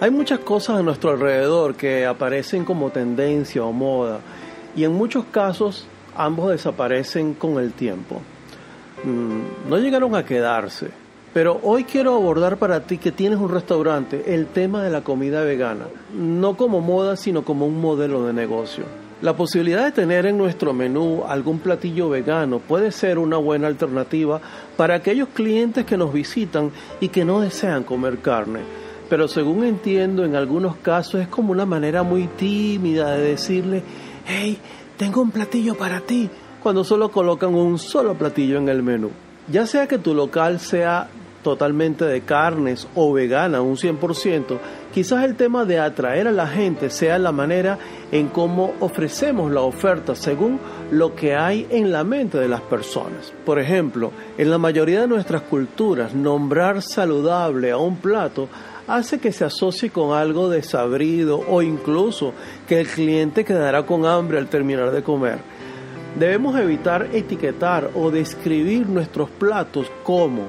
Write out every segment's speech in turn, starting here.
Hay muchas cosas a nuestro alrededor que aparecen como tendencia o moda y en muchos casos ambos desaparecen con el tiempo. Mm, no llegaron a quedarse, pero hoy quiero abordar para ti que tienes un restaurante el tema de la comida vegana, no como moda sino como un modelo de negocio. La posibilidad de tener en nuestro menú algún platillo vegano puede ser una buena alternativa para aquellos clientes que nos visitan y que no desean comer carne pero según entiendo, en algunos casos es como una manera muy tímida de decirle, hey, tengo un platillo para ti, cuando solo colocan un solo platillo en el menú. Ya sea que tu local sea totalmente de carnes o vegana, un 100%, quizás el tema de atraer a la gente sea la manera en cómo ofrecemos la oferta según lo que hay en la mente de las personas. Por ejemplo, en la mayoría de nuestras culturas, nombrar saludable a un plato hace que se asocie con algo desabrido o incluso que el cliente quedará con hambre al terminar de comer. Debemos evitar etiquetar o describir nuestros platos como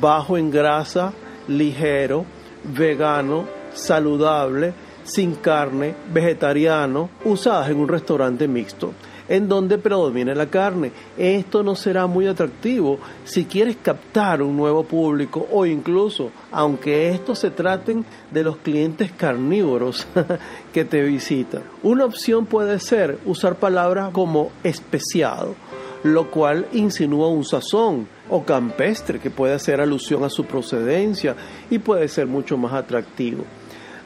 bajo en grasa, ligero, vegano, saludable, sin carne, vegetariano, usadas en un restaurante mixto en donde predomina la carne. Esto no será muy atractivo si quieres captar un nuevo público o incluso, aunque estos se traten de los clientes carnívoros que te visitan. Una opción puede ser usar palabras como especiado, lo cual insinúa un sazón o campestre que puede hacer alusión a su procedencia y puede ser mucho más atractivo.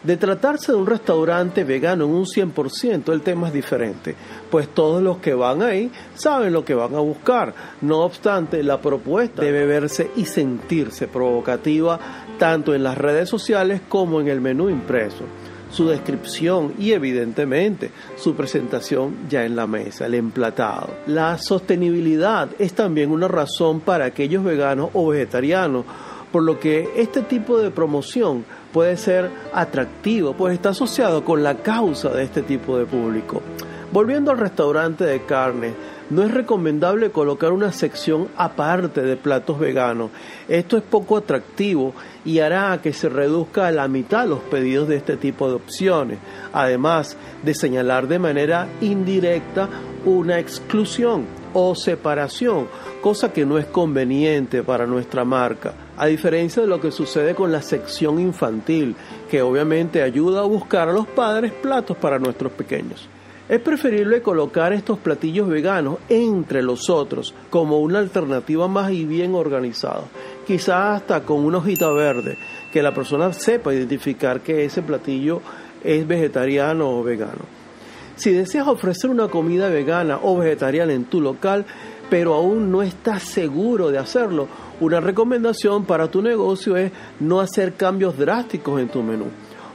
De tratarse de un restaurante vegano en un 100%, el tema es diferente, pues todos los que van ahí saben lo que van a buscar. No obstante, la propuesta debe verse y sentirse provocativa tanto en las redes sociales como en el menú impreso su descripción y evidentemente su presentación ya en la mesa, el emplatado. La sostenibilidad es también una razón para aquellos veganos o vegetarianos, por lo que este tipo de promoción puede ser atractivo, pues está asociado con la causa de este tipo de público. Volviendo al restaurante de carne, no es recomendable colocar una sección aparte de platos veganos. Esto es poco atractivo y hará que se reduzca a la mitad los pedidos de este tipo de opciones, además de señalar de manera indirecta una exclusión o separación, cosa que no es conveniente para nuestra marca a diferencia de lo que sucede con la sección infantil, que obviamente ayuda a buscar a los padres platos para nuestros pequeños. Es preferible colocar estos platillos veganos entre los otros como una alternativa más y bien organizada, quizás hasta con una hojita verde, que la persona sepa identificar que ese platillo es vegetariano o vegano. Si deseas ofrecer una comida vegana o vegetariana en tu local, pero aún no estás seguro de hacerlo, una recomendación para tu negocio es no hacer cambios drásticos en tu menú.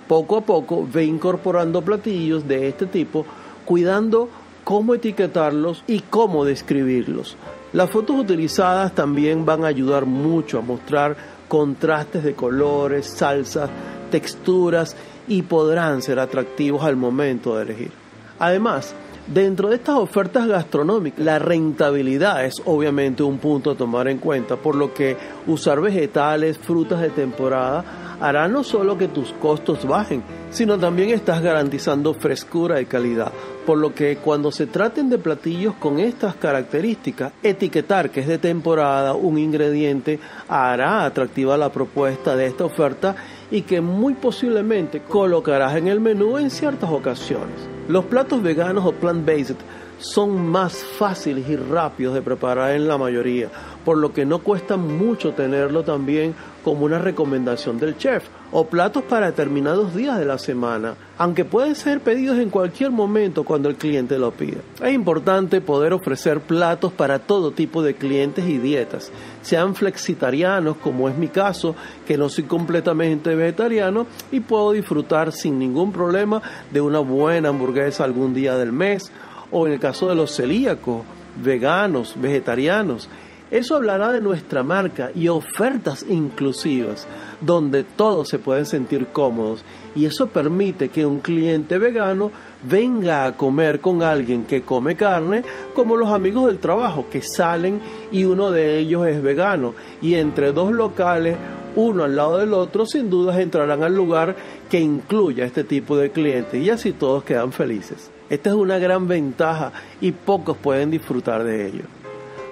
Poco a poco ve incorporando platillos de este tipo, cuidando cómo etiquetarlos y cómo describirlos. Las fotos utilizadas también van a ayudar mucho a mostrar contrastes de colores, salsas, texturas y podrán ser atractivos al momento de elegir. Además, Dentro de estas ofertas gastronómicas, la rentabilidad es obviamente un punto a tomar en cuenta, por lo que usar vegetales, frutas de temporada hará no solo que tus costos bajen, sino también estás garantizando frescura y calidad. Por lo que cuando se traten de platillos con estas características, etiquetar que es de temporada un ingrediente hará atractiva la propuesta de esta oferta y que muy posiblemente colocarás en el menú en ciertas ocasiones. Los platos veganos o plant-based son más fáciles y rápidos de preparar en la mayoría, por lo que no cuesta mucho tenerlo también como una recomendación del chef o platos para determinados días de la semana, aunque pueden ser pedidos en cualquier momento cuando el cliente lo pida. Es importante poder ofrecer platos para todo tipo de clientes y dietas, sean flexitarianos como es mi caso, que no soy completamente vegetariano y puedo disfrutar sin ningún problema de una buena hamburguesa algún día del mes, o en el caso de los celíacos, veganos, vegetarianos, eso hablará de nuestra marca y ofertas inclusivas, donde todos se pueden sentir cómodos. Y eso permite que un cliente vegano venga a comer con alguien que come carne, como los amigos del trabajo que salen y uno de ellos es vegano. Y entre dos locales uno al lado del otro, sin dudas entrarán al lugar que incluya este tipo de clientes. Y así todos quedan felices. Esta es una gran ventaja y pocos pueden disfrutar de ello.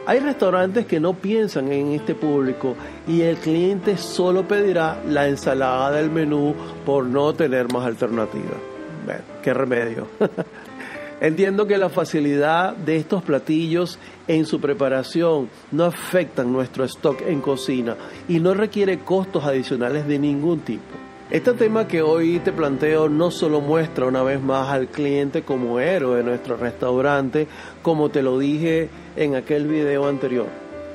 Hay restaurantes que no piensan en este público y el cliente solo pedirá la ensalada del menú por no tener más alternativas. Bueno, qué remedio. Entiendo que la facilidad de estos platillos en su preparación no afectan nuestro stock en cocina y no requiere costos adicionales de ningún tipo. Este tema que hoy te planteo no solo muestra una vez más al cliente como héroe de nuestro restaurante, como te lo dije en aquel video anterior.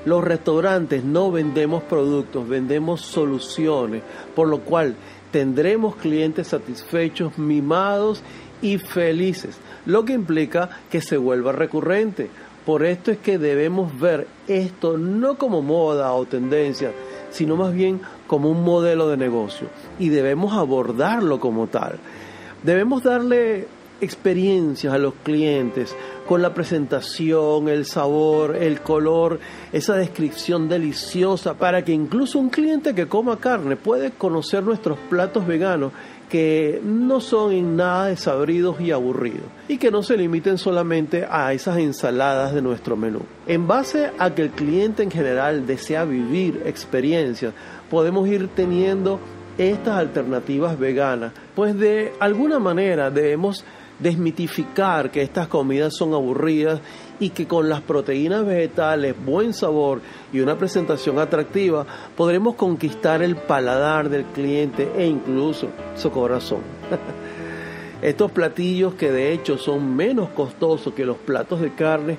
Los restaurantes no vendemos productos, vendemos soluciones, por lo cual tendremos clientes satisfechos, mimados y felices, lo que implica que se vuelva recurrente. Por esto es que debemos ver esto no como moda o tendencia, sino más bien como un modelo de negocio y debemos abordarlo como tal. Debemos darle experiencias a los clientes con la presentación, el sabor, el color, esa descripción deliciosa para que incluso un cliente que coma carne puede conocer nuestros platos veganos que no son en nada desabridos y aburridos y que no se limiten solamente a esas ensaladas de nuestro menú. En base a que el cliente en general desea vivir experiencias, podemos ir teniendo estas alternativas veganas, pues de alguna manera debemos desmitificar que estas comidas son aburridas y que con las proteínas vegetales, buen sabor y una presentación atractiva podremos conquistar el paladar del cliente e incluso su corazón. Estos platillos que de hecho son menos costosos que los platos de carne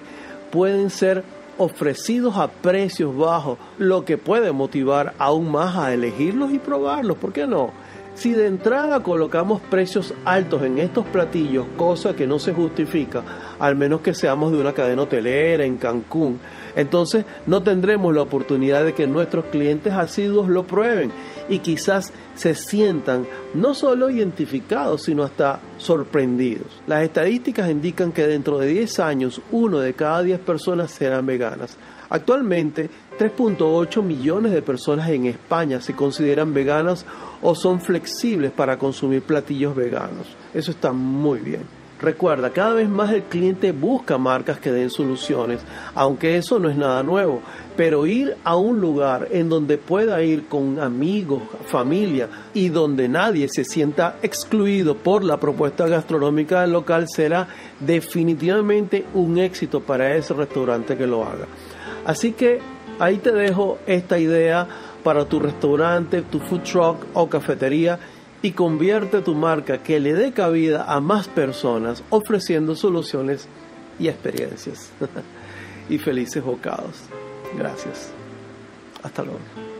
pueden ser ofrecidos a precios bajos, lo que puede motivar aún más a elegirlos y probarlos, ¿por qué no? Si de entrada colocamos precios altos en estos platillos, cosa que no se justifica, al menos que seamos de una cadena hotelera en Cancún, entonces no tendremos la oportunidad de que nuestros clientes asiduos lo prueben y quizás se sientan no solo identificados, sino hasta sorprendidos. Las estadísticas indican que dentro de 10 años, uno de cada 10 personas serán veganas. Actualmente, 3.8 millones de personas en España se consideran veganas o son flexibles para consumir platillos veganos. Eso está muy bien. Recuerda, cada vez más el cliente busca marcas que den soluciones, aunque eso no es nada nuevo, pero ir a un lugar en donde pueda ir con amigos, familia y donde nadie se sienta excluido por la propuesta gastronómica del local será definitivamente un éxito para ese restaurante que lo haga. Así que ahí te dejo esta idea para tu restaurante, tu food truck o cafetería y convierte tu marca que le dé cabida a más personas ofreciendo soluciones y experiencias. y felices bocados. Gracias. Hasta luego.